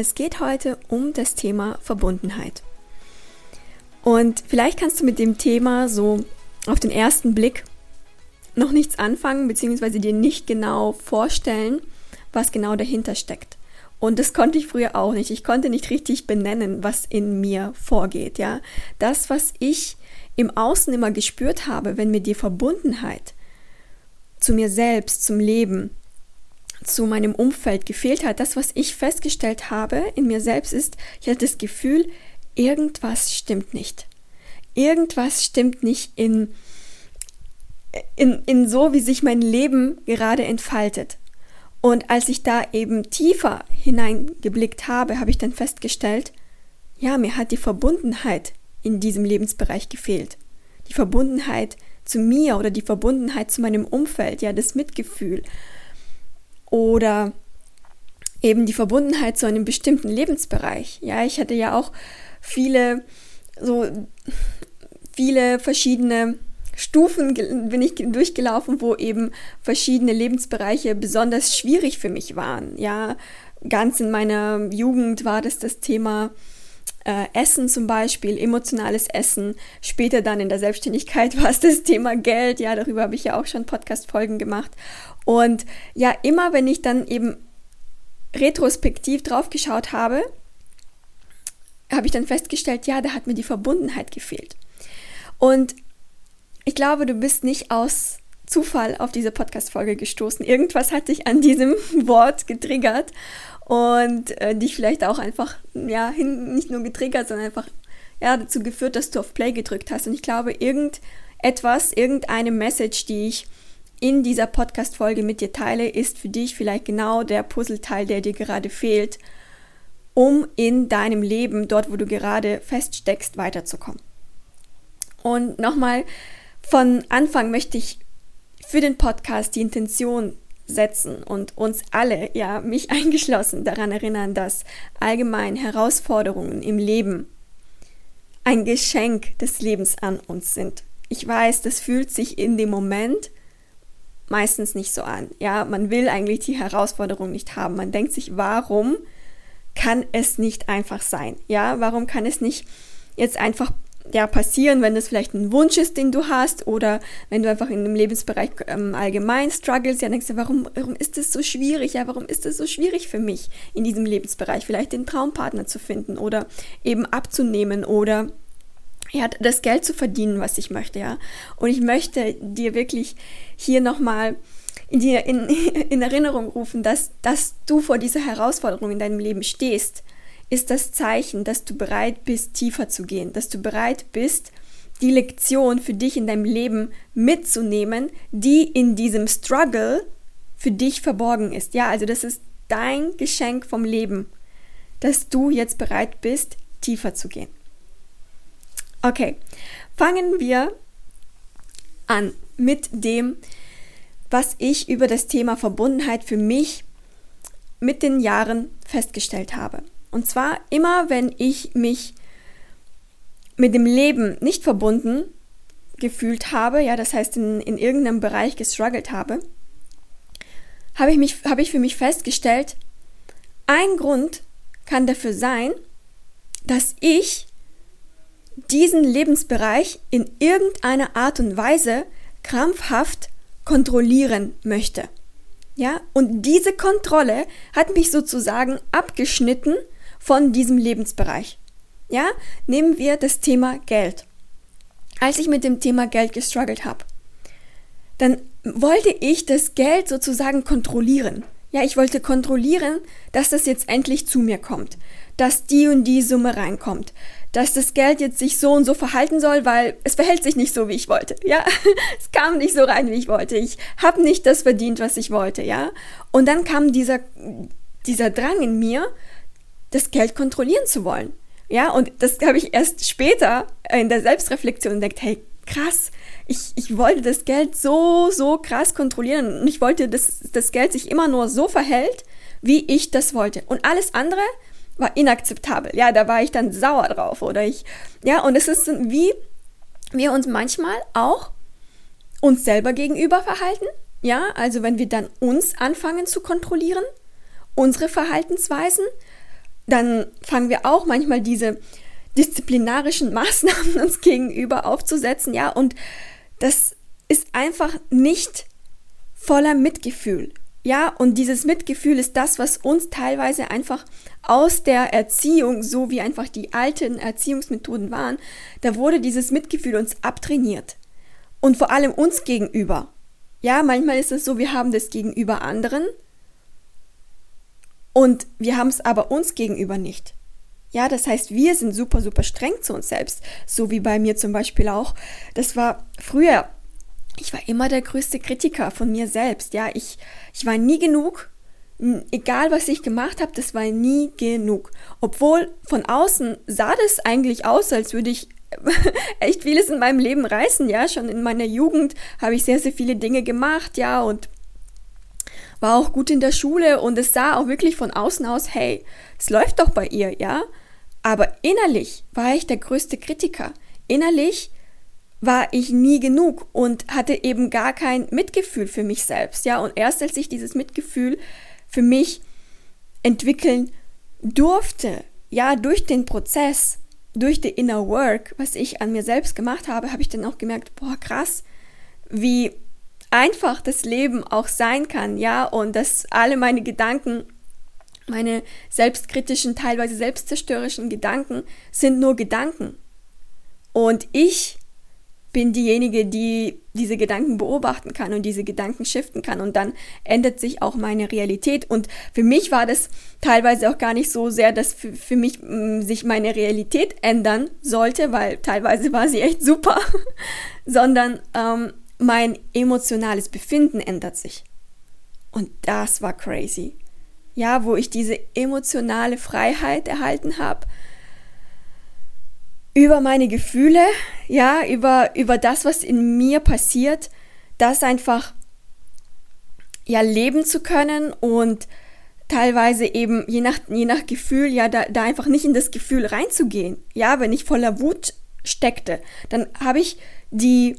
Es geht heute um das Thema Verbundenheit. Und vielleicht kannst du mit dem Thema so auf den ersten Blick noch nichts anfangen, beziehungsweise dir nicht genau vorstellen, was genau dahinter steckt. Und das konnte ich früher auch nicht. Ich konnte nicht richtig benennen, was in mir vorgeht, ja. Das, was ich im Außen immer gespürt habe, wenn mir die Verbundenheit zu mir selbst, zum Leben, zu meinem Umfeld gefehlt hat, das, was ich festgestellt habe in mir selbst, ist, ich hatte das Gefühl, irgendwas stimmt nicht. Irgendwas stimmt nicht in, in, in so, wie sich mein Leben gerade entfaltet. Und als ich da eben tiefer hineingeblickt habe, habe ich dann festgestellt, ja, mir hat die Verbundenheit in diesem Lebensbereich gefehlt. Die Verbundenheit zu mir oder die Verbundenheit zu meinem Umfeld, ja, das Mitgefühl oder eben die Verbundenheit zu einem bestimmten Lebensbereich. Ja, ich hatte ja auch viele so viele verschiedene Stufen bin ich durchgelaufen, wo eben verschiedene Lebensbereiche besonders schwierig für mich waren. Ja, ganz in meiner Jugend war das das Thema äh, Essen zum Beispiel, emotionales Essen. Später dann in der Selbstständigkeit war es das Thema Geld. Ja, darüber habe ich ja auch schon Podcast-Folgen gemacht. Und ja, immer wenn ich dann eben retrospektiv drauf geschaut habe, habe ich dann festgestellt, ja, da hat mir die Verbundenheit gefehlt. Und ich glaube, du bist nicht aus Zufall auf diese Podcast-Folge gestoßen. Irgendwas hat dich an diesem Wort getriggert und äh, dich vielleicht auch einfach, ja, nicht nur getriggert, sondern einfach ja, dazu geführt, dass du auf Play gedrückt hast. Und ich glaube, irgendetwas, irgendeine Message, die ich in dieser Podcast-Folge mit dir teile, ist für dich vielleicht genau der Puzzleteil, der dir gerade fehlt, um in deinem Leben, dort wo du gerade feststeckst, weiterzukommen. Und nochmal, von Anfang möchte ich für den Podcast die Intention setzen und uns alle, ja, mich eingeschlossen, daran erinnern, dass allgemein Herausforderungen im Leben ein Geschenk des Lebens an uns sind. Ich weiß, das fühlt sich in dem Moment meistens nicht so an. Ja, man will eigentlich die Herausforderung nicht haben. Man denkt sich, warum kann es nicht einfach sein? Ja, warum kann es nicht jetzt einfach ja, passieren, wenn das vielleicht ein Wunsch ist, den du hast oder wenn du einfach in dem Lebensbereich ähm, allgemein struggles, ja, denkst du, warum, warum ist das so schwierig? Ja, warum ist das so schwierig für mich in diesem Lebensbereich? Vielleicht den Traumpartner zu finden oder eben abzunehmen oder ja, das Geld zu verdienen, was ich möchte, ja. Und ich möchte dir wirklich hier nochmal in, in, in Erinnerung rufen, dass, dass du vor dieser Herausforderung in deinem Leben stehst, ist das Zeichen, dass du bereit bist, tiefer zu gehen, dass du bereit bist, die Lektion für dich in deinem Leben mitzunehmen, die in diesem Struggle für dich verborgen ist. Ja, also das ist dein Geschenk vom Leben, dass du jetzt bereit bist, tiefer zu gehen. Okay, fangen wir an mit dem, was ich über das Thema Verbundenheit für mich mit den Jahren festgestellt habe. Und zwar immer, wenn ich mich mit dem Leben nicht verbunden gefühlt habe, ja, das heißt in, in irgendeinem Bereich gestruggelt habe, habe ich, mich, habe ich für mich festgestellt, ein Grund kann dafür sein, dass ich diesen Lebensbereich in irgendeiner Art und Weise krampfhaft kontrollieren möchte. Ja, und diese Kontrolle hat mich sozusagen abgeschnitten von diesem Lebensbereich. Ja, nehmen wir das Thema Geld. Als ich mit dem Thema Geld gestruggelt habe, dann wollte ich das Geld sozusagen kontrollieren. Ja, ich wollte kontrollieren, dass das jetzt endlich zu mir kommt, dass die und die Summe reinkommt, dass das Geld jetzt sich so und so verhalten soll, weil es verhält sich nicht so, wie ich wollte. Ja, es kam nicht so rein, wie ich wollte. Ich habe nicht das verdient, was ich wollte. Ja, und dann kam dieser dieser Drang in mir, das Geld kontrollieren zu wollen. Ja, und das habe ich erst später in der Selbstreflexion entdeckt, hey, krass, ich, ich wollte das Geld so, so krass kontrollieren und ich wollte, dass das Geld sich immer nur so verhält, wie ich das wollte. Und alles andere war inakzeptabel. Ja, da war ich dann sauer drauf oder ich, ja, und es ist wie wir uns manchmal auch uns selber gegenüber verhalten. Ja, also wenn wir dann uns anfangen zu kontrollieren, unsere Verhaltensweisen, dann fangen wir auch manchmal diese disziplinarischen Maßnahmen uns gegenüber aufzusetzen, ja, und das ist einfach nicht voller Mitgefühl. Ja, und dieses Mitgefühl ist das, was uns teilweise einfach aus der Erziehung, so wie einfach die alten Erziehungsmethoden waren, da wurde dieses Mitgefühl uns abtrainiert. Und vor allem uns gegenüber. Ja, manchmal ist es so, wir haben das gegenüber anderen und wir haben es aber uns gegenüber nicht. Ja, das heißt, wir sind super, super streng zu uns selbst. So wie bei mir zum Beispiel auch. Das war früher, ich war immer der größte Kritiker von mir selbst. Ja, ich, ich war nie genug. Egal, was ich gemacht habe, das war nie genug. Obwohl von außen sah das eigentlich aus, als würde ich echt vieles in meinem Leben reißen. Ja, schon in meiner Jugend habe ich sehr, sehr viele Dinge gemacht. Ja, und war auch gut in der Schule und es sah auch wirklich von außen aus, hey, es läuft doch bei ihr, ja? Aber innerlich war ich der größte Kritiker. Innerlich war ich nie genug und hatte eben gar kein Mitgefühl für mich selbst, ja? Und erst als ich dieses Mitgefühl für mich entwickeln durfte, ja, durch den Prozess, durch die Inner Work, was ich an mir selbst gemacht habe, habe ich dann auch gemerkt, boah, krass, wie einfach das Leben auch sein kann, ja, und dass alle meine Gedanken, meine selbstkritischen, teilweise selbstzerstörerischen Gedanken sind nur Gedanken. Und ich bin diejenige, die diese Gedanken beobachten kann und diese Gedanken shiften kann. Und dann ändert sich auch meine Realität. Und für mich war das teilweise auch gar nicht so sehr, dass für, für mich mh, mm, sich meine Realität ändern sollte, weil teilweise war sie echt super, sondern ähm, mein emotionales Befinden ändert sich. Und das war crazy. Ja, wo ich diese emotionale Freiheit erhalten habe über meine Gefühle, ja, über, über das, was in mir passiert, das einfach ja leben zu können und teilweise eben je nach, je nach Gefühl, ja, da, da einfach nicht in das Gefühl reinzugehen. Ja, wenn ich voller Wut steckte, dann habe ich die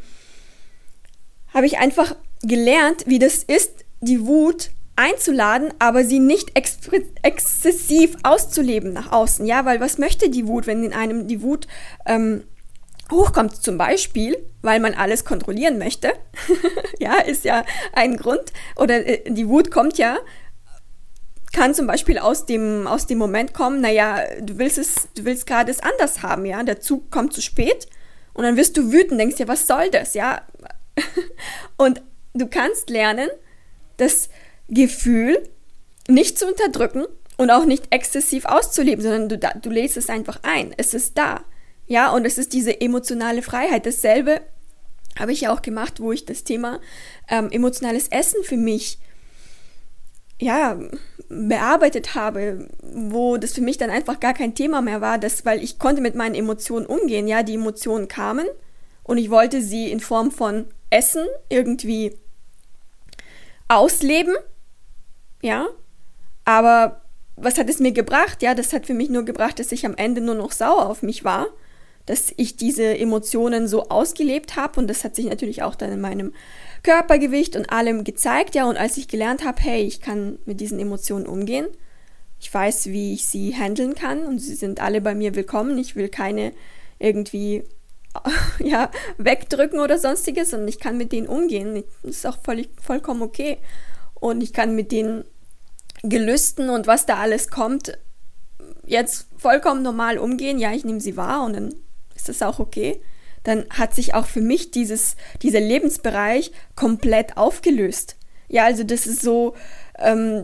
habe ich einfach gelernt, wie das ist, die Wut einzuladen, aber sie nicht ex exzessiv auszuleben nach außen. Ja, weil was möchte die Wut, wenn in einem die Wut ähm, hochkommt? Zum Beispiel, weil man alles kontrollieren möchte. ja, ist ja ein Grund. Oder äh, die Wut kommt ja kann zum Beispiel aus dem, aus dem Moment kommen, naja, du willst es, du willst gerade es anders haben, ja, der Zug kommt zu spät und dann wirst du wütend, denkst dir, was soll das, ja, und du kannst lernen, das Gefühl nicht zu unterdrücken und auch nicht exzessiv auszuleben, sondern du, du lädst es einfach ein. Es ist da. Ja, und es ist diese emotionale Freiheit. Dasselbe habe ich ja auch gemacht, wo ich das Thema ähm, emotionales Essen für mich ja, bearbeitet habe, wo das für mich dann einfach gar kein Thema mehr war, das, weil ich konnte mit meinen Emotionen umgehen. Ja, die Emotionen kamen und ich wollte sie in Form von Essen irgendwie ausleben. Ja. Aber was hat es mir gebracht? Ja, das hat für mich nur gebracht, dass ich am Ende nur noch sauer auf mich war, dass ich diese Emotionen so ausgelebt habe und das hat sich natürlich auch dann in meinem Körpergewicht und allem gezeigt. Ja, und als ich gelernt habe, hey, ich kann mit diesen Emotionen umgehen, ich weiß, wie ich sie handeln kann und sie sind alle bei mir willkommen. Ich will keine irgendwie ja, wegdrücken oder sonstiges und ich kann mit denen umgehen. Das ist auch völlig, vollkommen okay. Und ich kann mit den Gelüsten und was da alles kommt, jetzt vollkommen normal umgehen. Ja, ich nehme sie wahr und dann ist das auch okay. Dann hat sich auch für mich dieses, dieser Lebensbereich komplett aufgelöst. Ja, also das ist so, ähm,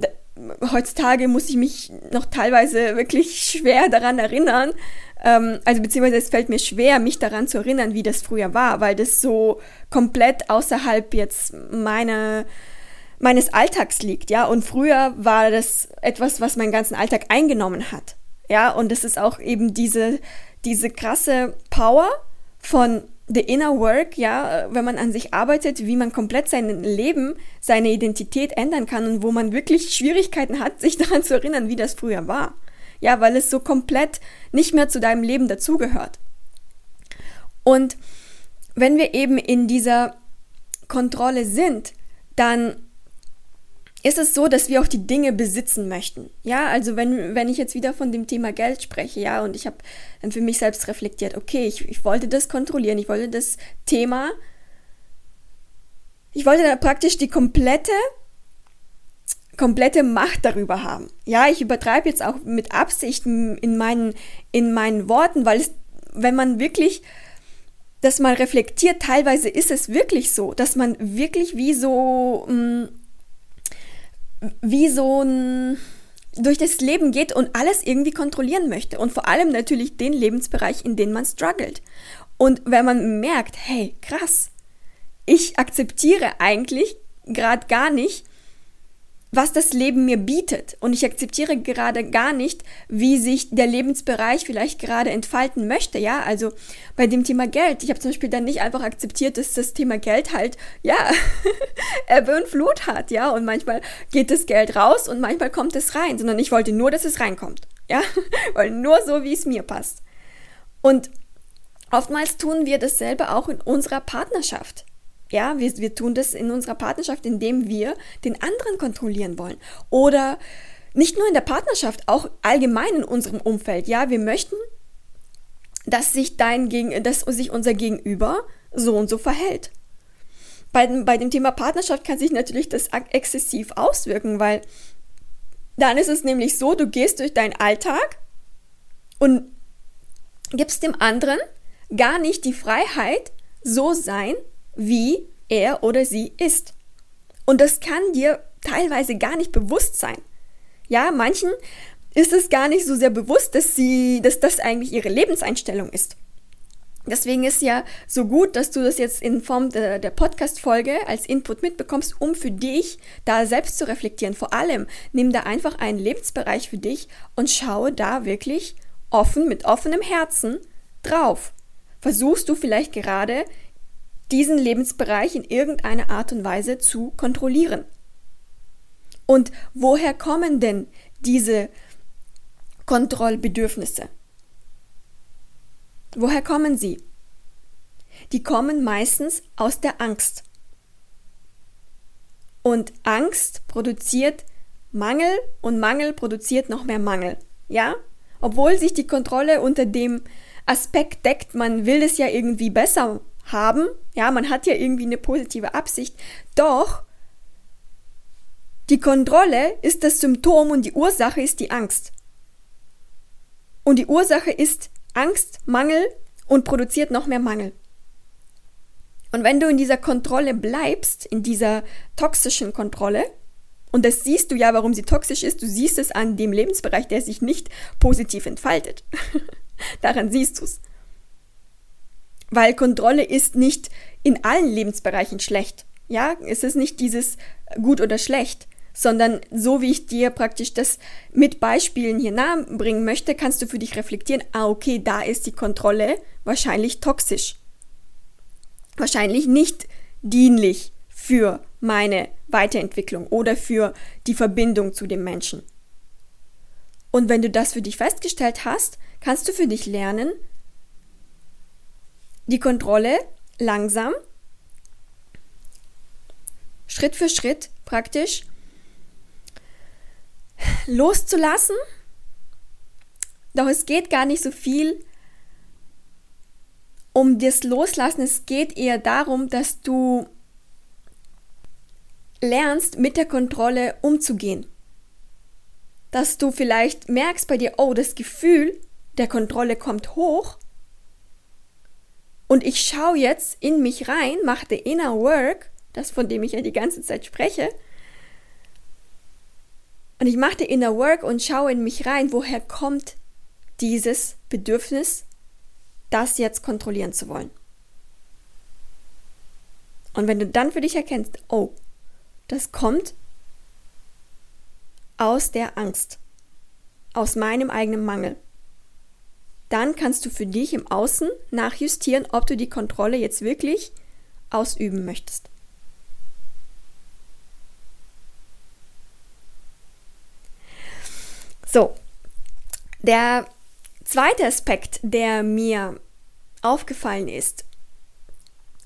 heutzutage muss ich mich noch teilweise wirklich schwer daran erinnern, ähm, also beziehungsweise es fällt mir schwer, mich daran zu erinnern, wie das früher war, weil das so komplett außerhalb jetzt meiner meines Alltags liegt, ja. Und früher war das etwas, was meinen ganzen Alltag eingenommen hat. Ja, und das ist auch eben diese, diese krasse Power von the inner work, ja, wenn man an sich arbeitet, wie man komplett sein Leben, seine Identität ändern kann und wo man wirklich Schwierigkeiten hat, sich daran zu erinnern, wie das früher war. Ja, weil es so komplett nicht mehr zu deinem Leben dazugehört. Und wenn wir eben in dieser Kontrolle sind, dann ist es so, dass wir auch die Dinge besitzen möchten. Ja, also wenn, wenn ich jetzt wieder von dem Thema Geld spreche, ja, und ich habe dann für mich selbst reflektiert, okay, ich, ich wollte das kontrollieren, ich wollte das Thema, ich wollte da praktisch die komplette, komplette Macht darüber haben. Ja, ich übertreibe jetzt auch mit Absicht in meinen, in meinen Worten, weil es, wenn man wirklich das mal reflektiert, teilweise ist es wirklich so, dass man wirklich wie so, mh, wie so ein durch das Leben geht und alles irgendwie kontrollieren möchte und vor allem natürlich den Lebensbereich, in dem man struggelt. Und wenn man merkt, hey, krass, ich akzeptiere eigentlich gerade gar nicht, was das Leben mir bietet. Und ich akzeptiere gerade gar nicht, wie sich der Lebensbereich vielleicht gerade entfalten möchte. Ja, also bei dem Thema Geld. Ich habe zum Beispiel dann nicht einfach akzeptiert, dass das Thema Geld halt, ja, Ebbe und Flut hat. Ja, und manchmal geht das Geld raus und manchmal kommt es rein, sondern ich wollte nur, dass es reinkommt. Ja, weil nur so, wie es mir passt. Und oftmals tun wir dasselbe auch in unserer Partnerschaft. Ja, wir, wir tun das in unserer Partnerschaft, indem wir den anderen kontrollieren wollen. Oder nicht nur in der Partnerschaft, auch allgemein in unserem Umfeld. Ja, wir möchten, dass sich dein Gegen, dass sich unser Gegenüber so und so verhält. Bei, bei dem Thema Partnerschaft kann sich natürlich das exzessiv auswirken, weil dann ist es nämlich so, du gehst durch deinen Alltag und gibst dem anderen gar nicht die Freiheit, so sein, wie er oder sie ist. Und das kann dir teilweise gar nicht bewusst sein. Ja, manchen ist es gar nicht so sehr bewusst, dass sie, dass das eigentlich ihre Lebenseinstellung ist. Deswegen ist ja so gut, dass du das jetzt in Form der, der Podcast-Folge als Input mitbekommst, um für dich da selbst zu reflektieren. Vor allem nimm da einfach einen Lebensbereich für dich und schaue da wirklich offen, mit offenem Herzen drauf. Versuchst du vielleicht gerade diesen Lebensbereich in irgendeiner Art und Weise zu kontrollieren. Und woher kommen denn diese Kontrollbedürfnisse? Woher kommen sie? Die kommen meistens aus der Angst. Und Angst produziert Mangel und Mangel produziert noch mehr Mangel. Ja? Obwohl sich die Kontrolle unter dem Aspekt deckt, man will es ja irgendwie besser haben. Ja, man hat ja irgendwie eine positive Absicht. Doch die Kontrolle ist das Symptom und die Ursache ist die Angst. Und die Ursache ist Angst, Mangel und produziert noch mehr Mangel. Und wenn du in dieser Kontrolle bleibst, in dieser toxischen Kontrolle, und das siehst du ja, warum sie toxisch ist, du siehst es an dem Lebensbereich, der sich nicht positiv entfaltet. Daran siehst du es. Weil Kontrolle ist nicht in allen Lebensbereichen schlecht. Ja, es ist nicht dieses gut oder schlecht, sondern so wie ich dir praktisch das mit Beispielen hier nahe bringen möchte, kannst du für dich reflektieren, ah, okay, da ist die Kontrolle wahrscheinlich toxisch. Wahrscheinlich nicht dienlich für meine Weiterentwicklung oder für die Verbindung zu dem Menschen. Und wenn du das für dich festgestellt hast, kannst du für dich lernen, die Kontrolle langsam, Schritt für Schritt praktisch loszulassen. Doch es geht gar nicht so viel um das Loslassen. Es geht eher darum, dass du lernst, mit der Kontrolle umzugehen. Dass du vielleicht merkst bei dir, oh, das Gefühl der Kontrolle kommt hoch und ich schaue jetzt in mich rein, mache the inner work, das von dem ich ja die ganze Zeit spreche. Und ich mache the inner work und schaue in mich rein, woher kommt dieses Bedürfnis, das jetzt kontrollieren zu wollen. Und wenn du dann für dich erkennst, oh, das kommt aus der Angst. aus meinem eigenen Mangel, dann kannst du für dich im Außen nachjustieren, ob du die Kontrolle jetzt wirklich ausüben möchtest. So, der zweite Aspekt, der mir aufgefallen ist,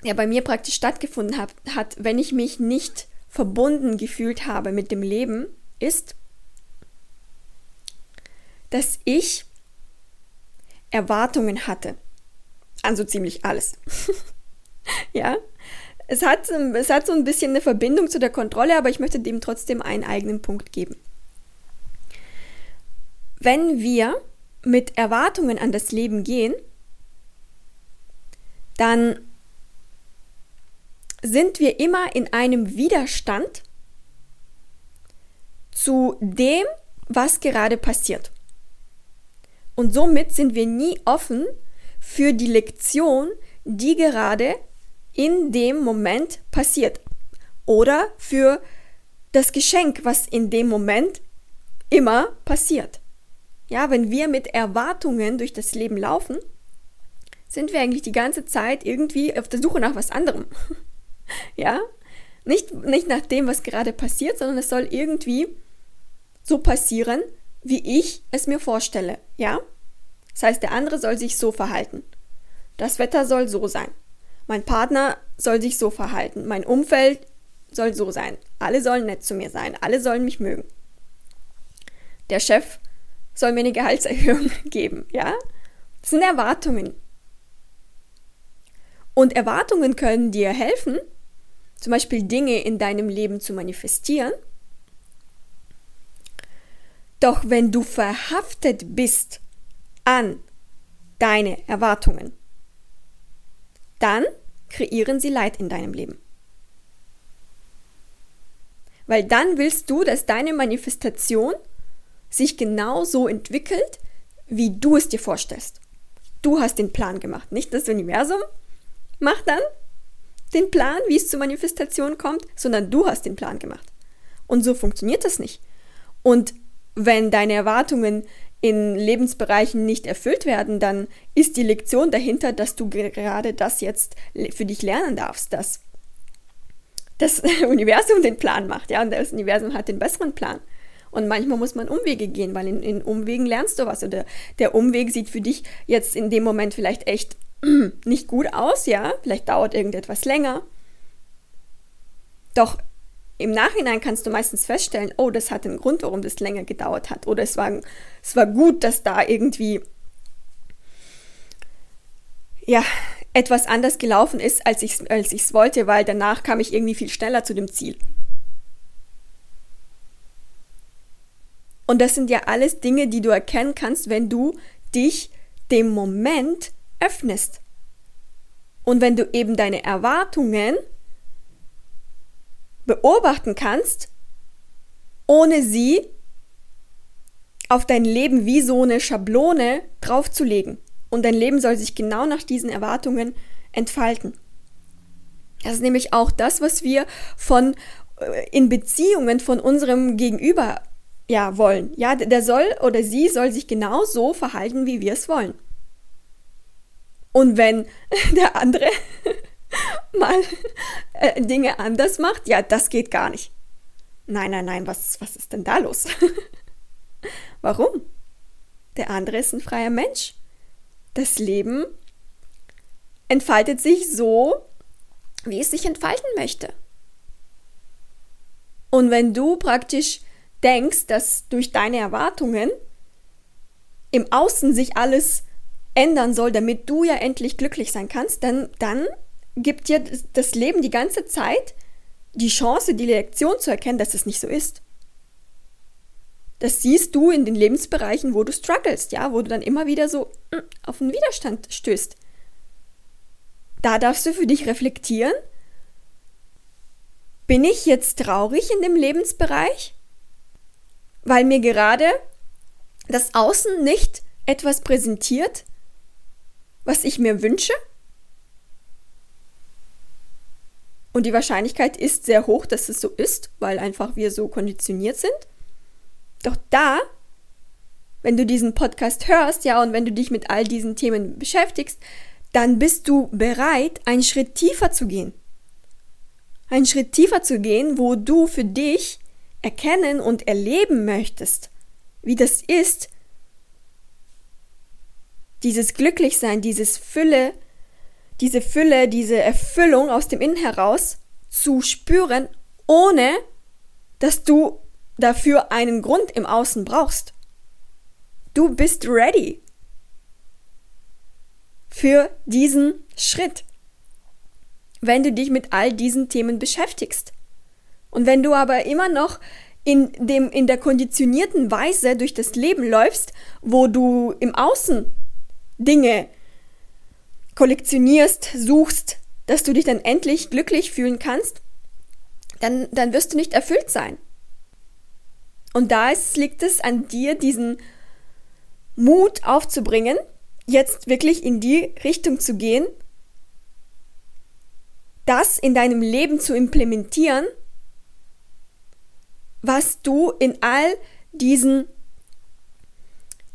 der bei mir praktisch stattgefunden hat, hat, wenn ich mich nicht verbunden gefühlt habe mit dem Leben, ist, dass ich Erwartungen hatte. An so ziemlich alles. ja, es hat, es hat so ein bisschen eine Verbindung zu der Kontrolle, aber ich möchte dem trotzdem einen eigenen Punkt geben. Wenn wir mit Erwartungen an das Leben gehen, dann sind wir immer in einem Widerstand zu dem, was gerade passiert. Und somit sind wir nie offen für die Lektion, die gerade in dem Moment passiert. Oder für das Geschenk, was in dem Moment immer passiert. Ja, wenn wir mit Erwartungen durch das Leben laufen, sind wir eigentlich die ganze Zeit irgendwie auf der Suche nach was anderem. ja? Nicht, nicht nach dem, was gerade passiert, sondern es soll irgendwie so passieren, wie ich es mir vorstelle, ja? Das heißt, der andere soll sich so verhalten. Das Wetter soll so sein. Mein Partner soll sich so verhalten. Mein Umfeld soll so sein. Alle sollen nett zu mir sein. Alle sollen mich mögen. Der Chef soll mir eine Gehaltserhöhung geben, ja? Das sind Erwartungen. Und Erwartungen können dir helfen, zum Beispiel Dinge in deinem Leben zu manifestieren. Doch wenn du verhaftet bist an deine Erwartungen, dann kreieren sie Leid in deinem Leben. Weil dann willst du, dass deine Manifestation sich genau so entwickelt, wie du es dir vorstellst. Du hast den Plan gemacht, nicht das Universum macht dann den Plan, wie es zur Manifestation kommt, sondern du hast den Plan gemacht. Und so funktioniert das nicht. Und wenn deine Erwartungen in Lebensbereichen nicht erfüllt werden, dann ist die Lektion dahinter, dass du gerade das jetzt für dich lernen darfst, dass das Universum den Plan macht, ja, und das Universum hat den besseren Plan. Und manchmal muss man Umwege gehen, weil in, in Umwegen lernst du was. Oder der Umweg sieht für dich jetzt in dem Moment vielleicht echt nicht gut aus, ja, vielleicht dauert irgendetwas länger. Doch im Nachhinein kannst du meistens feststellen, oh, das hat einen Grund, warum das länger gedauert hat. Oder es war, es war gut, dass da irgendwie ja, etwas anders gelaufen ist, als ich es als wollte, weil danach kam ich irgendwie viel schneller zu dem Ziel. Und das sind ja alles Dinge, die du erkennen kannst, wenn du dich dem Moment öffnest. Und wenn du eben deine Erwartungen beobachten kannst, ohne sie auf dein Leben wie so eine Schablone draufzulegen. Und dein Leben soll sich genau nach diesen Erwartungen entfalten. Das ist nämlich auch das, was wir von äh, in Beziehungen von unserem Gegenüber ja wollen. Ja, der soll oder sie soll sich genau so verhalten, wie wir es wollen. Und wenn der andere mal äh, Dinge anders macht, ja, das geht gar nicht. Nein, nein, nein, was, was ist denn da los? Warum? Der andere ist ein freier Mensch. Das Leben entfaltet sich so, wie es sich entfalten möchte. Und wenn du praktisch denkst, dass durch deine Erwartungen im Außen sich alles ändern soll, damit du ja endlich glücklich sein kannst, dann, dann gibt dir das Leben die ganze Zeit die Chance, die Lektion zu erkennen, dass es nicht so ist. Das siehst du in den Lebensbereichen, wo du strugglest, ja, wo du dann immer wieder so mm, auf einen Widerstand stößt. Da darfst du für dich reflektieren. Bin ich jetzt traurig in dem Lebensbereich? Weil mir gerade das Außen nicht etwas präsentiert, was ich mir wünsche? Und die Wahrscheinlichkeit ist sehr hoch, dass es so ist, weil einfach wir so konditioniert sind. Doch da wenn du diesen Podcast hörst, ja, und wenn du dich mit all diesen Themen beschäftigst, dann bist du bereit, einen Schritt tiefer zu gehen. Einen Schritt tiefer zu gehen, wo du für dich erkennen und erleben möchtest, wie das ist, dieses Glücklichsein, dieses Fülle, diese Fülle, diese Erfüllung aus dem Innen heraus zu spüren, ohne dass du dafür einen Grund im Außen brauchst. Du bist ready für diesen Schritt, wenn du dich mit all diesen Themen beschäftigst. Und wenn du aber immer noch in, dem, in der konditionierten Weise durch das Leben läufst, wo du im Außen Dinge kollektionierst, suchst, dass du dich dann endlich glücklich fühlen kannst, dann, dann wirst du nicht erfüllt sein. Und da ist, liegt es an dir, diesen Mut aufzubringen, jetzt wirklich in die Richtung zu gehen, das in deinem Leben zu implementieren, was du in all diesen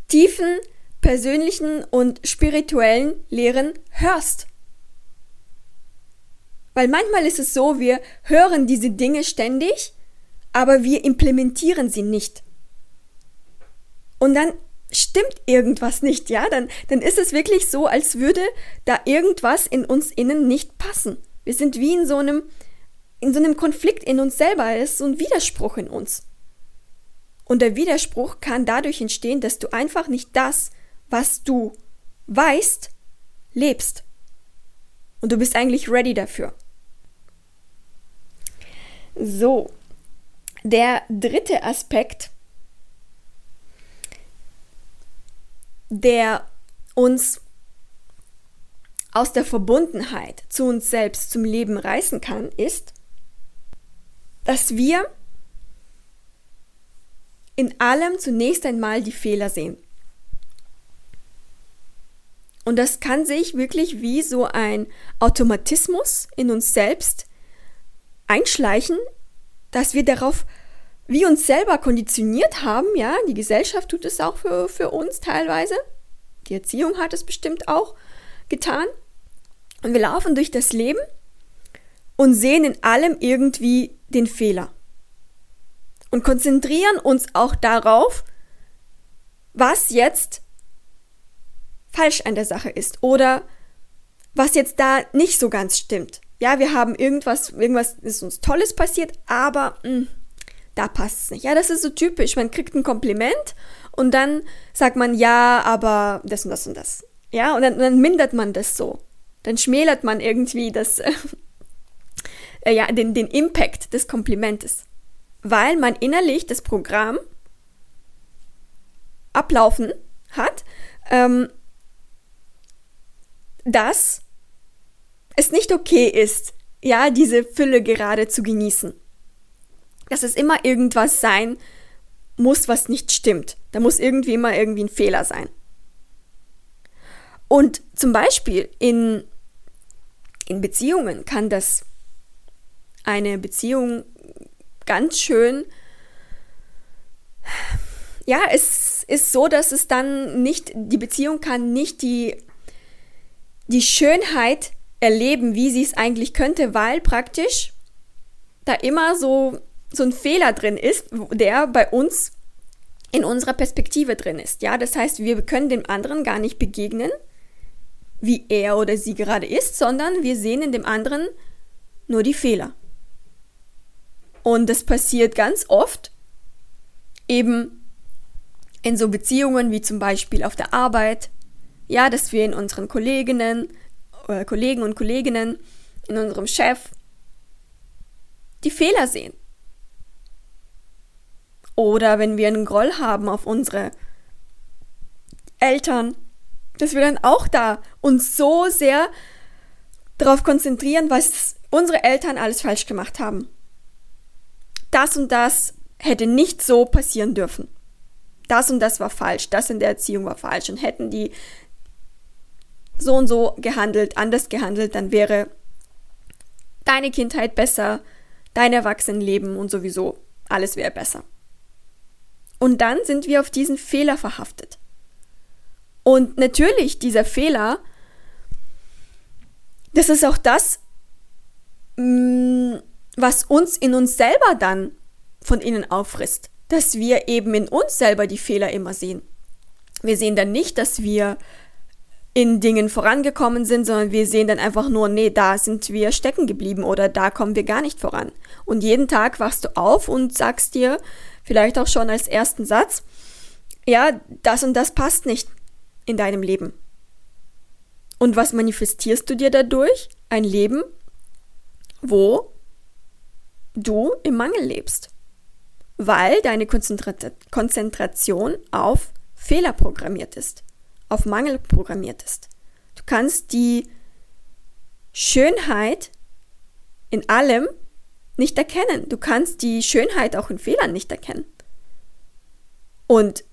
tiefen persönlichen und spirituellen Lehren hörst. Weil manchmal ist es so, wir hören diese Dinge ständig, aber wir implementieren sie nicht. Und dann stimmt irgendwas nicht, ja? Dann, dann ist es wirklich so, als würde da irgendwas in uns innen nicht passen. Wir sind wie in so einem, in so einem Konflikt in uns selber. Es ist so ein Widerspruch in uns. Und der Widerspruch kann dadurch entstehen, dass du einfach nicht das, was du weißt, lebst. Und du bist eigentlich ready dafür. So, der dritte Aspekt, der uns aus der Verbundenheit zu uns selbst zum Leben reißen kann, ist, dass wir in allem zunächst einmal die Fehler sehen. Und das kann sich wirklich wie so ein Automatismus in uns selbst einschleichen, dass wir darauf wie uns selber konditioniert haben, ja, die Gesellschaft tut es auch für, für uns teilweise, die Erziehung hat es bestimmt auch getan. Und wir laufen durch das Leben und sehen in allem irgendwie den Fehler. Und konzentrieren uns auch darauf, was jetzt falsch an der Sache ist oder was jetzt da nicht so ganz stimmt. Ja, wir haben irgendwas, irgendwas ist uns Tolles passiert, aber mh, hm, da passt es nicht. Ja, das ist so typisch. Man kriegt ein Kompliment und dann sagt man ja, aber das und das und das. Ja, und dann, dann mindert man das so. Dann schmälert man irgendwie das, äh, ja, den, den Impact des Komplimentes. Weil man innerlich das Programm ablaufen hat, ähm, dass es nicht okay ist, ja, diese Fülle gerade zu genießen. Dass es immer irgendwas sein muss, was nicht stimmt. Da muss irgendwie immer irgendwie ein Fehler sein. Und zum Beispiel in, in Beziehungen kann das eine Beziehung ganz schön, ja, es ist so, dass es dann nicht, die Beziehung kann nicht die die Schönheit erleben, wie sie es eigentlich könnte, weil praktisch da immer so, so ein Fehler drin ist, der bei uns in unserer Perspektive drin ist. Ja, das heißt, wir können dem anderen gar nicht begegnen, wie er oder sie gerade ist, sondern wir sehen in dem anderen nur die Fehler. Und das passiert ganz oft eben in so Beziehungen wie zum Beispiel auf der Arbeit, ja, dass wir in unseren Kolleginnen, äh, Kollegen und Kolleginnen, in unserem Chef die Fehler sehen. Oder wenn wir einen Groll haben auf unsere Eltern, dass wir dann auch da uns so sehr darauf konzentrieren, was unsere Eltern alles falsch gemacht haben. Das und das hätte nicht so passieren dürfen. Das und das war falsch, das in der Erziehung war falsch und hätten die so und so gehandelt, anders gehandelt, dann wäre deine Kindheit besser, dein Erwachsenenleben und sowieso alles wäre besser. Und dann sind wir auf diesen Fehler verhaftet. Und natürlich, dieser Fehler, das ist auch das, mm, was uns in uns selber dann von innen auffrisst. Dass wir eben in uns selber die Fehler immer sehen. Wir sehen dann nicht, dass wir in Dingen vorangekommen sind, sondern wir sehen dann einfach nur, nee, da sind wir stecken geblieben oder da kommen wir gar nicht voran. Und jeden Tag wachst du auf und sagst dir, vielleicht auch schon als ersten Satz, ja, das und das passt nicht in deinem Leben. Und was manifestierst du dir dadurch? Ein Leben, wo du im Mangel lebst, weil deine Konzentra Konzentration auf Fehler programmiert ist auf Mangel programmiert ist. Du kannst die Schönheit in allem nicht erkennen. Du kannst die Schönheit auch in Fehlern nicht erkennen. Und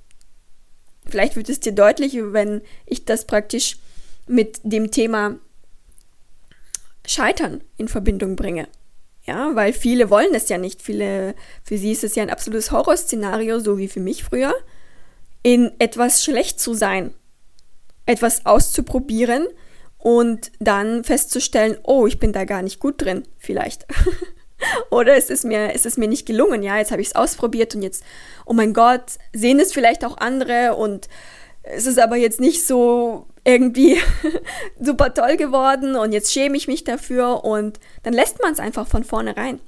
vielleicht wird es dir deutlich, wenn ich das praktisch mit dem Thema Scheitern in Verbindung bringe. Ja, weil viele wollen es ja nicht. Viele, für sie ist es ja ein absolutes Horrorszenario, so wie für mich früher, in etwas schlecht zu sein etwas auszuprobieren und dann festzustellen, oh, ich bin da gar nicht gut drin, vielleicht. Oder es ist mir, es ist mir nicht gelungen, ja, jetzt habe ich es ausprobiert und jetzt, oh mein Gott, sehen es vielleicht auch andere und es ist aber jetzt nicht so irgendwie super toll geworden und jetzt schäme ich mich dafür und dann lässt man es einfach von vornherein.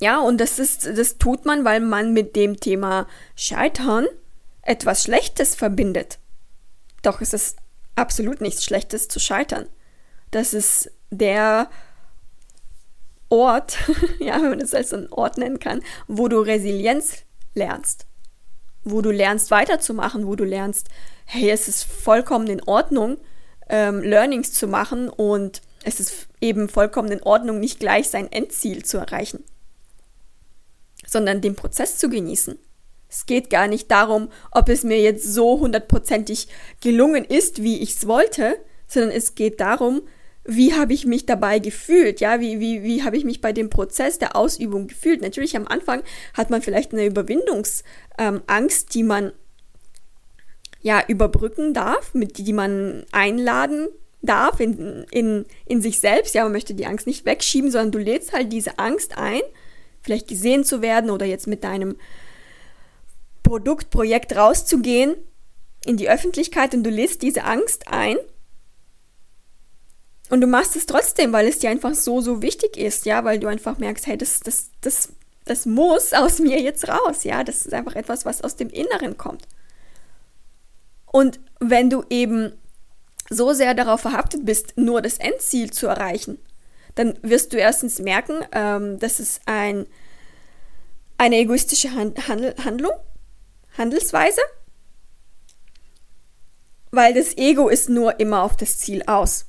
Ja, und das ist, das tut man, weil man mit dem Thema Scheitern etwas Schlechtes verbindet. Doch es ist absolut nichts Schlechtes zu scheitern. Das ist der Ort, ja, wenn man es als einen Ort nennen kann, wo du Resilienz lernst. Wo du lernst weiterzumachen, wo du lernst, hey, es ist vollkommen in Ordnung, ähm, Learnings zu machen und es ist eben vollkommen in Ordnung, nicht gleich sein Endziel zu erreichen, sondern den Prozess zu genießen. Es geht gar nicht darum, ob es mir jetzt so hundertprozentig gelungen ist, wie ich es wollte, sondern es geht darum, wie habe ich mich dabei gefühlt, ja, wie, wie, wie habe ich mich bei dem Prozess der Ausübung gefühlt. Natürlich am Anfang hat man vielleicht eine Überwindungsangst, ähm, die man ja überbrücken darf, mit die man einladen darf in, in, in sich selbst. Ja, man möchte die Angst nicht wegschieben, sondern du lädst halt diese Angst ein, vielleicht gesehen zu werden oder jetzt mit deinem Produkt, Projekt rauszugehen in die Öffentlichkeit und du lässt diese Angst ein. Und du machst es trotzdem, weil es dir einfach so, so wichtig ist, ja, weil du einfach merkst, hey, das, das, das, das muss aus mir jetzt raus, ja, das ist einfach etwas, was aus dem Inneren kommt. Und wenn du eben so sehr darauf verhaftet bist, nur das Endziel zu erreichen, dann wirst du erstens merken, ähm, dass es ein, eine egoistische Handl Handlung Handelsweise, weil das Ego ist nur immer auf das Ziel aus.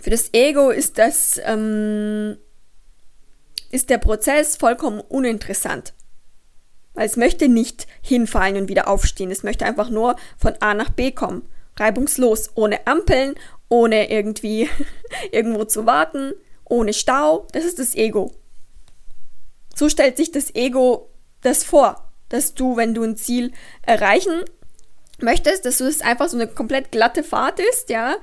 Für das Ego ist das ähm, ist der Prozess vollkommen uninteressant. Weil es möchte nicht hinfallen und wieder aufstehen. Es möchte einfach nur von A nach B kommen. Reibungslos, ohne Ampeln, ohne irgendwie irgendwo zu warten, ohne Stau. Das ist das Ego. So stellt sich das Ego das vor dass du, wenn du ein Ziel erreichen möchtest, dass du es einfach so eine komplett glatte Fahrt ist, ja.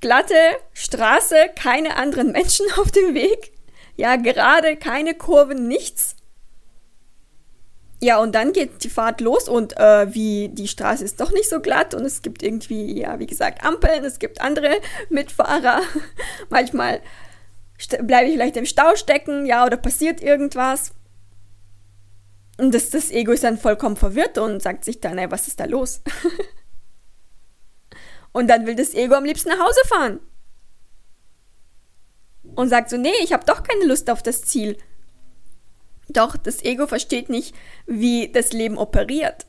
Glatte Straße, keine anderen Menschen auf dem Weg. Ja, gerade keine Kurven, nichts. Ja, und dann geht die Fahrt los und äh, wie die Straße ist doch nicht so glatt und es gibt irgendwie, ja, wie gesagt, Ampeln, es gibt andere Mitfahrer. Manchmal bleibe ich vielleicht im Stau stecken, ja, oder passiert irgendwas. Das, das Ego ist dann vollkommen verwirrt und sagt sich dann, ey, was ist da los? und dann will das Ego am liebsten nach Hause fahren. Und sagt so, nee, ich habe doch keine Lust auf das Ziel. Doch das Ego versteht nicht, wie das Leben operiert.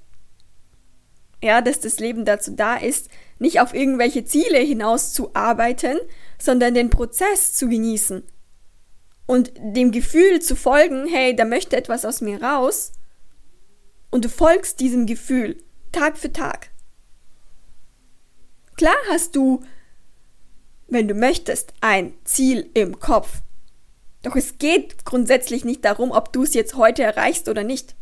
Ja, dass das Leben dazu da ist, nicht auf irgendwelche Ziele hinaus zu arbeiten, sondern den Prozess zu genießen und dem Gefühl zu folgen, hey, da möchte etwas aus mir raus und du folgst diesem Gefühl Tag für Tag. Klar hast du, wenn du möchtest, ein Ziel im Kopf. Doch es geht grundsätzlich nicht darum, ob du es jetzt heute erreichst oder nicht.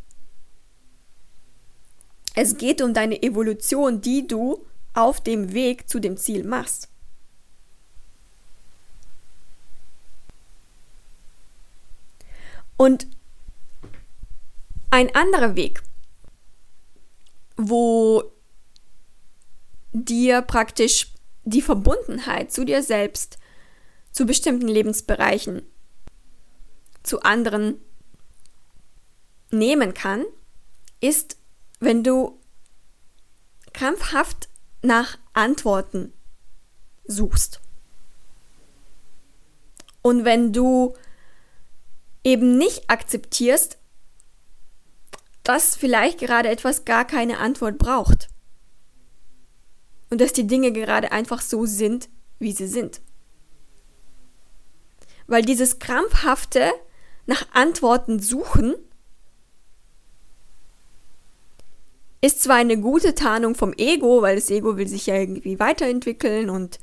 Es geht um deine Evolution, die du auf dem Weg zu dem Ziel machst. Und ein anderer Weg, wo dir praktisch die Verbundenheit zu dir selbst, zu bestimmten Lebensbereichen, zu anderen nehmen kann, ist, wenn du krampfhaft nach Antworten suchst. Und wenn du eben nicht akzeptierst, dass vielleicht gerade etwas gar keine Antwort braucht. Und dass die Dinge gerade einfach so sind, wie sie sind. Weil dieses krampfhafte nach Antworten suchen ist zwar eine gute Tarnung vom Ego, weil das Ego will sich ja irgendwie weiterentwickeln und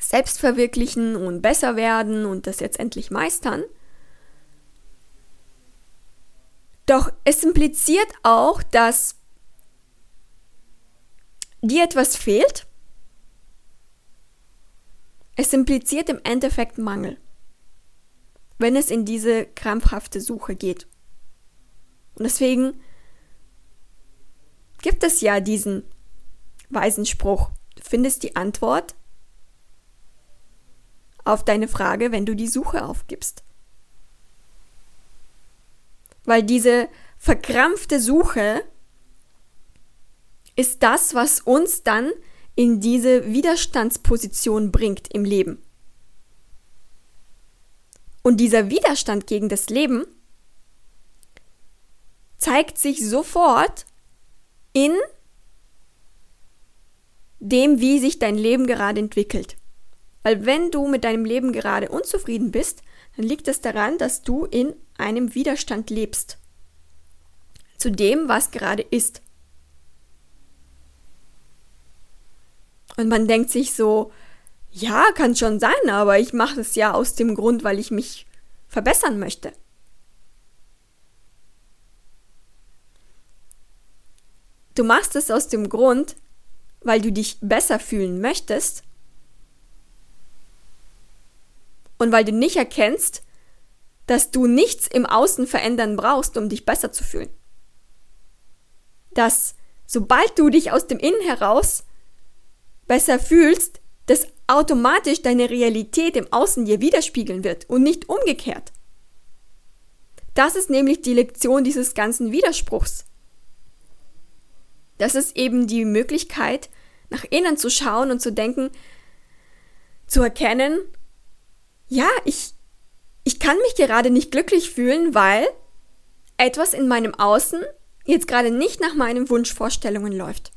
selbst verwirklichen und besser werden und das jetzt endlich meistern. Doch es impliziert auch, dass dir etwas fehlt. Es impliziert im Endeffekt Mangel, wenn es in diese krampfhafte Suche geht. Und deswegen gibt es ja diesen weisen Spruch. Du findest die Antwort auf deine Frage, wenn du die Suche aufgibst. Weil diese verkrampfte Suche ist das, was uns dann in diese Widerstandsposition bringt im Leben. Und dieser Widerstand gegen das Leben zeigt sich sofort in dem, wie sich dein Leben gerade entwickelt. Weil wenn du mit deinem Leben gerade unzufrieden bist, dann liegt es daran, dass du in einem Widerstand lebst. Zu dem, was gerade ist. Und man denkt sich so, ja, kann schon sein, aber ich mache es ja aus dem Grund, weil ich mich verbessern möchte. Du machst es aus dem Grund, weil du dich besser fühlen möchtest und weil du nicht erkennst, dass du nichts im Außen verändern brauchst, um dich besser zu fühlen. Dass sobald du dich aus dem Innen heraus besser fühlst, das automatisch deine Realität im Außen dir widerspiegeln wird und nicht umgekehrt. Das ist nämlich die Lektion dieses ganzen Widerspruchs. Das ist eben die Möglichkeit, nach innen zu schauen und zu denken, zu erkennen, ja, ich, ich kann mich gerade nicht glücklich fühlen, weil etwas in meinem Außen jetzt gerade nicht nach meinen Wunschvorstellungen läuft.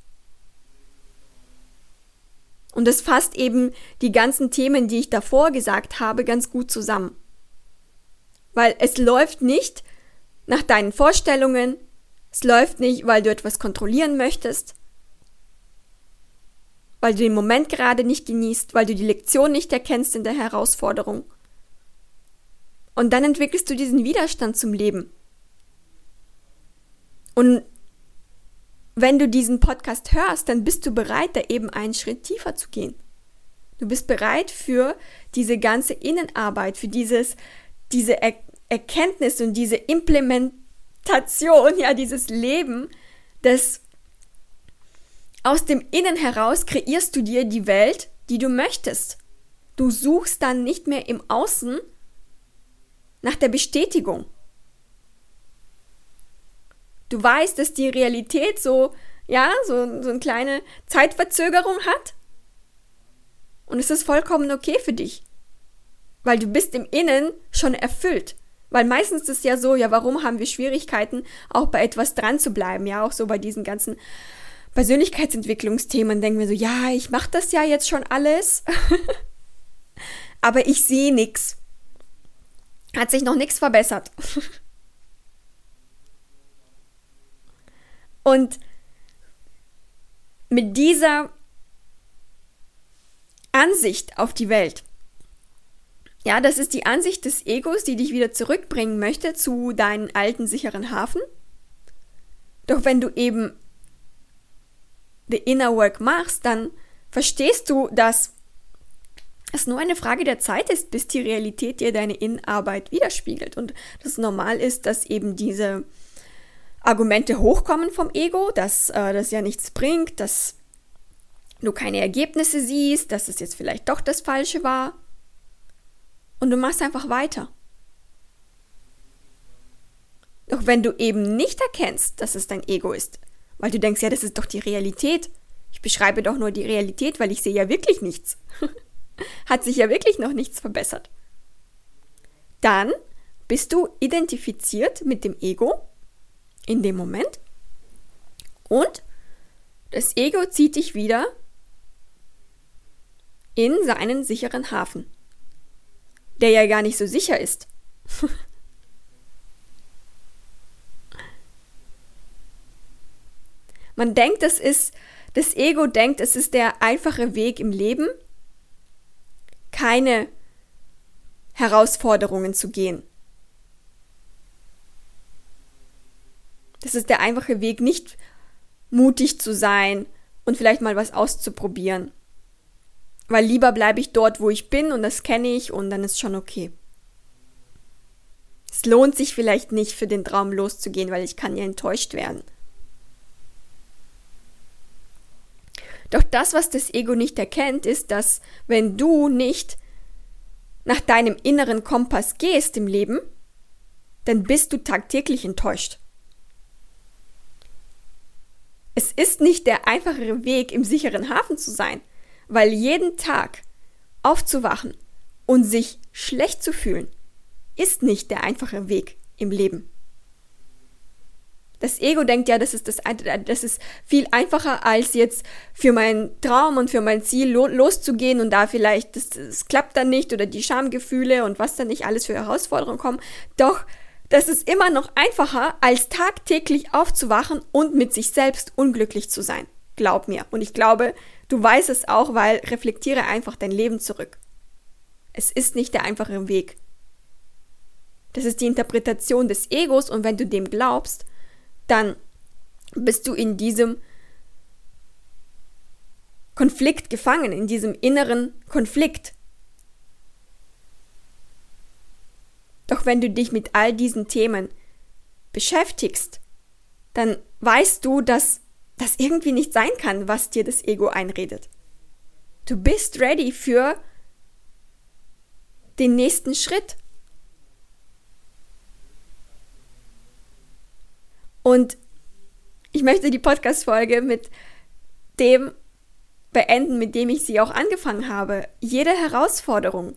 Und das fasst eben die ganzen Themen, die ich davor gesagt habe, ganz gut zusammen. Weil es läuft nicht nach deinen Vorstellungen, es läuft nicht, weil du etwas kontrollieren möchtest, weil du den Moment gerade nicht genießt, weil du die Lektion nicht erkennst in der Herausforderung. Und dann entwickelst du diesen Widerstand zum Leben. Und wenn du diesen Podcast hörst, dann bist du bereit, da eben einen Schritt tiefer zu gehen. Du bist bereit für diese ganze Innenarbeit, für dieses, diese er Erkenntnis und diese Implementation, ja, dieses Leben, das aus dem Innen heraus kreierst du dir die Welt, die du möchtest. Du suchst dann nicht mehr im Außen nach der Bestätigung. Du weißt, dass die Realität so, ja, so, so eine kleine Zeitverzögerung hat. Und es ist vollkommen okay für dich. Weil du bist im Innen schon erfüllt. Weil meistens ist es ja so, ja, warum haben wir Schwierigkeiten, auch bei etwas dran zu bleiben? Ja, auch so bei diesen ganzen Persönlichkeitsentwicklungsthemen denken wir so, ja, ich mache das ja jetzt schon alles, aber ich sehe nichts. Hat sich noch nichts verbessert. Und mit dieser Ansicht auf die Welt Ja, das ist die Ansicht des Egos, die dich wieder zurückbringen möchte zu deinen alten sicheren Hafen. Doch wenn du eben the inner work machst, dann verstehst du, dass es nur eine Frage der Zeit ist, bis die Realität dir deine Innenarbeit widerspiegelt und dass normal ist, dass eben diese Argumente hochkommen vom Ego, dass äh, das ja nichts bringt, dass du keine Ergebnisse siehst, dass es jetzt vielleicht doch das Falsche war. Und du machst einfach weiter. Doch wenn du eben nicht erkennst, dass es dein Ego ist, weil du denkst, ja, das ist doch die Realität. Ich beschreibe doch nur die Realität, weil ich sehe ja wirklich nichts. Hat sich ja wirklich noch nichts verbessert. Dann bist du identifiziert mit dem Ego in dem Moment und das Ego zieht dich wieder in seinen sicheren Hafen, der ja gar nicht so sicher ist. Man denkt, es ist, das Ego denkt, es ist der einfache Weg im Leben, keine Herausforderungen zu gehen. Das ist der einfache Weg, nicht mutig zu sein und vielleicht mal was auszuprobieren. Weil lieber bleibe ich dort, wo ich bin und das kenne ich und dann ist schon okay. Es lohnt sich vielleicht nicht für den Traum loszugehen, weil ich kann ja enttäuscht werden. Doch das, was das Ego nicht erkennt, ist, dass wenn du nicht nach deinem inneren Kompass gehst im Leben, dann bist du tagtäglich enttäuscht. Es ist nicht der einfachere Weg, im sicheren Hafen zu sein, weil jeden Tag aufzuwachen und sich schlecht zu fühlen, ist nicht der einfache Weg im Leben. Das Ego denkt ja, das ist, das, das ist viel einfacher, als jetzt für meinen Traum und für mein Ziel lo loszugehen und da vielleicht, das, das klappt dann nicht oder die Schamgefühle und was dann nicht alles für Herausforderungen kommen. Doch das ist immer noch einfacher, als tagtäglich aufzuwachen und mit sich selbst unglücklich zu sein. Glaub mir. Und ich glaube, du weißt es auch, weil reflektiere einfach dein Leben zurück. Es ist nicht der einfache Weg. Das ist die Interpretation des Egos und wenn du dem glaubst, dann bist du in diesem Konflikt gefangen, in diesem inneren Konflikt. Doch wenn du dich mit all diesen Themen beschäftigst, dann weißt du, dass das irgendwie nicht sein kann, was dir das Ego einredet. Du bist ready für den nächsten Schritt. Und ich möchte die Podcast-Folge mit dem beenden, mit dem ich sie auch angefangen habe. Jede Herausforderung,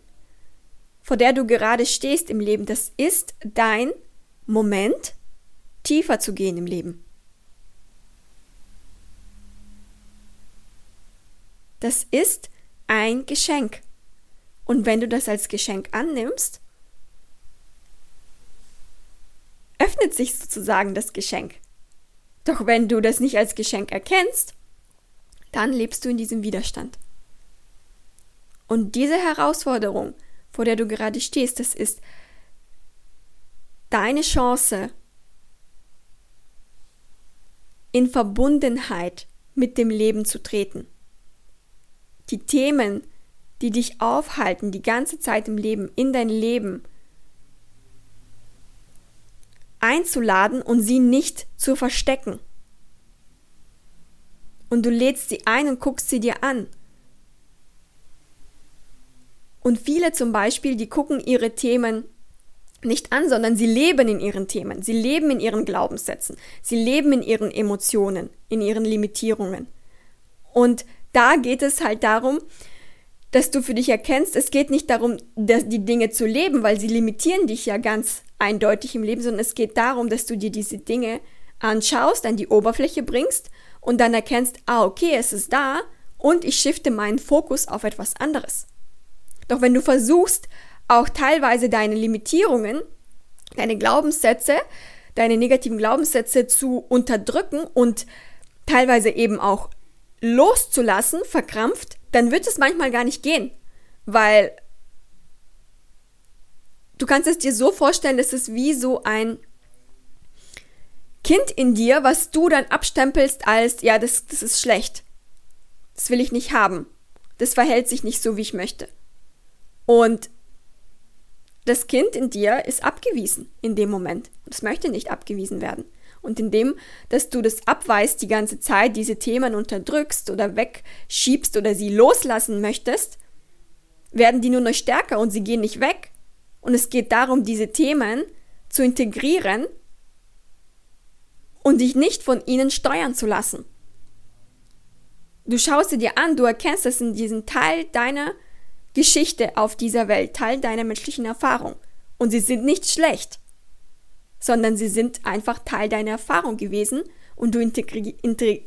vor der du gerade stehst im Leben, das ist dein Moment, tiefer zu gehen im Leben. Das ist ein Geschenk. Und wenn du das als Geschenk annimmst, öffnet sich sozusagen das Geschenk. Doch wenn du das nicht als Geschenk erkennst, dann lebst du in diesem Widerstand. Und diese Herausforderung, vor der du gerade stehst, das ist deine Chance, in Verbundenheit mit dem Leben zu treten. Die Themen, die dich aufhalten, die ganze Zeit im Leben, in dein Leben einzuladen und sie nicht zu verstecken. Und du lädst sie ein und guckst sie dir an. Und viele zum Beispiel, die gucken ihre Themen nicht an, sondern sie leben in ihren Themen, sie leben in ihren Glaubenssätzen, sie leben in ihren Emotionen, in ihren Limitierungen. Und da geht es halt darum, dass du für dich erkennst, es geht nicht darum, die Dinge zu leben, weil sie limitieren dich ja ganz eindeutig im Leben, sondern es geht darum, dass du dir diese Dinge anschaust, an die Oberfläche bringst und dann erkennst, ah, okay, es ist da und ich shifte meinen Fokus auf etwas anderes. Doch wenn du versuchst, auch teilweise deine Limitierungen, deine Glaubenssätze, deine negativen Glaubenssätze zu unterdrücken und teilweise eben auch loszulassen, verkrampft, dann wird es manchmal gar nicht gehen, weil du kannst es dir so vorstellen, es ist wie so ein Kind in dir, was du dann abstempelst als, ja, das, das ist schlecht. Das will ich nicht haben. Das verhält sich nicht so, wie ich möchte. Und das Kind in dir ist abgewiesen in dem Moment. Es möchte nicht abgewiesen werden. Und indem, dass du das abweist die ganze Zeit, diese Themen unterdrückst oder wegschiebst oder sie loslassen möchtest, werden die nur noch stärker und sie gehen nicht weg. Und es geht darum, diese Themen zu integrieren und dich nicht von ihnen steuern zu lassen. Du schaust sie dir an, du erkennst es in diesem Teil deiner Geschichte auf dieser Welt, Teil deiner menschlichen Erfahrung. Und sie sind nicht schlecht sondern sie sind einfach Teil deiner Erfahrung gewesen und du integri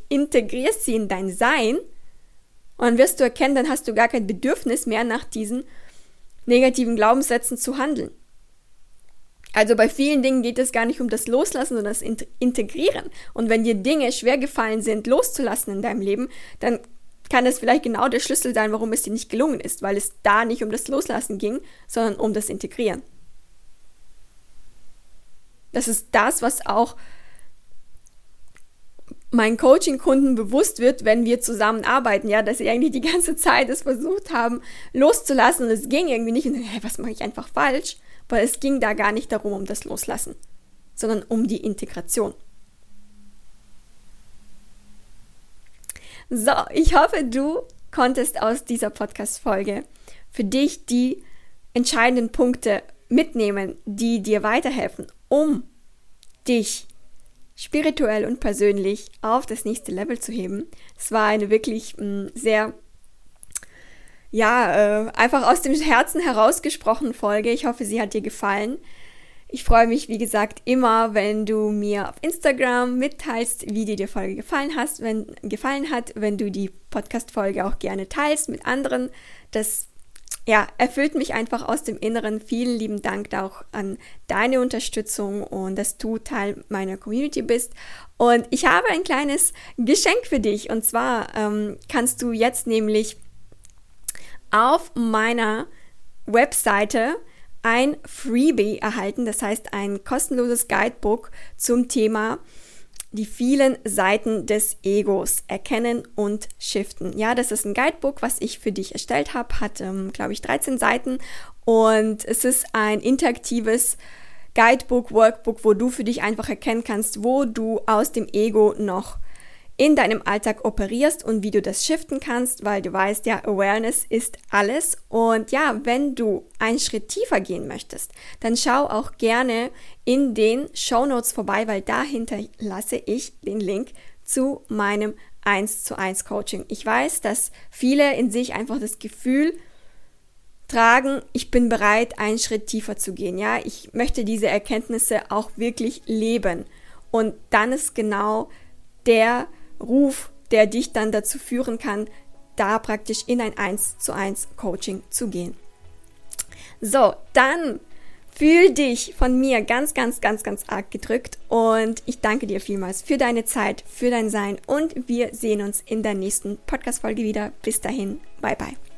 integrierst sie in dein Sein und dann wirst du erkennen, dann hast du gar kein Bedürfnis mehr nach diesen negativen Glaubenssätzen zu handeln. Also bei vielen Dingen geht es gar nicht um das Loslassen, sondern das Integrieren. Und wenn dir Dinge schwer gefallen sind, loszulassen in deinem Leben, dann kann das vielleicht genau der Schlüssel sein, warum es dir nicht gelungen ist, weil es da nicht um das Loslassen ging, sondern um das Integrieren. Das ist das, was auch meinen Coaching-Kunden bewusst wird, wenn wir zusammenarbeiten, ja, dass sie eigentlich die ganze Zeit es versucht haben, loszulassen und es ging irgendwie nicht und hey, was mache ich einfach falsch? Weil es ging da gar nicht darum, um das Loslassen, sondern um die Integration. So, ich hoffe, du konntest aus dieser Podcast-Folge für dich die entscheidenden Punkte mitnehmen, die dir weiterhelfen, um dich spirituell und persönlich auf das nächste Level zu heben. Es war eine wirklich mh, mm, sehr, ja, äh, einfach aus dem Herzen herausgesprochene Folge. Ich hoffe, sie hat dir gefallen. Ich freue mich, wie gesagt, immer, wenn du mir auf Instagram mitteilst, wie dir die Folge gefallen, hast, wenn, gefallen hat, wenn du die Podcast-Folge auch gerne teilst mit anderen. Das ja, erfüllt mich einfach aus dem Inneren. Vielen lieben Dank auch an deine Unterstützung und dass du Teil meiner Community bist. Und ich habe ein kleines Geschenk für dich. Und zwar ähm, kannst du jetzt nämlich auf meiner Webseite ein Freebie erhalten, das heißt ein kostenloses Guidebook zum Thema die vielen Seiten des Egos erkennen und shiften. Ja, das ist ein Guidebook, was ich für dich erstellt habe, hat, ähm, glaube ich, 13 Seiten und es ist ein interaktives Guidebook, Workbook, wo du für dich einfach erkennen kannst, wo du aus dem Ego noch in deinem Alltag operierst und wie du das shiften kannst, weil du weißt, ja, Awareness ist alles. Und ja, wenn du einen Schritt tiefer gehen möchtest, dann schau auch gerne in den Show Notes vorbei, weil dahinter lasse ich den Link zu meinem 1 zu 1 Coaching. Ich weiß, dass viele in sich einfach das Gefühl tragen, ich bin bereit, einen Schritt tiefer zu gehen. Ja, ich möchte diese Erkenntnisse auch wirklich leben. Und dann ist genau der Ruf, der dich dann dazu führen kann, da praktisch in ein 1 zu 1 Coaching zu gehen. So, dann fühl dich von mir ganz, ganz, ganz, ganz arg gedrückt und ich danke dir vielmals für deine Zeit, für dein Sein und wir sehen uns in der nächsten Podcast-Folge wieder. Bis dahin, bye bye.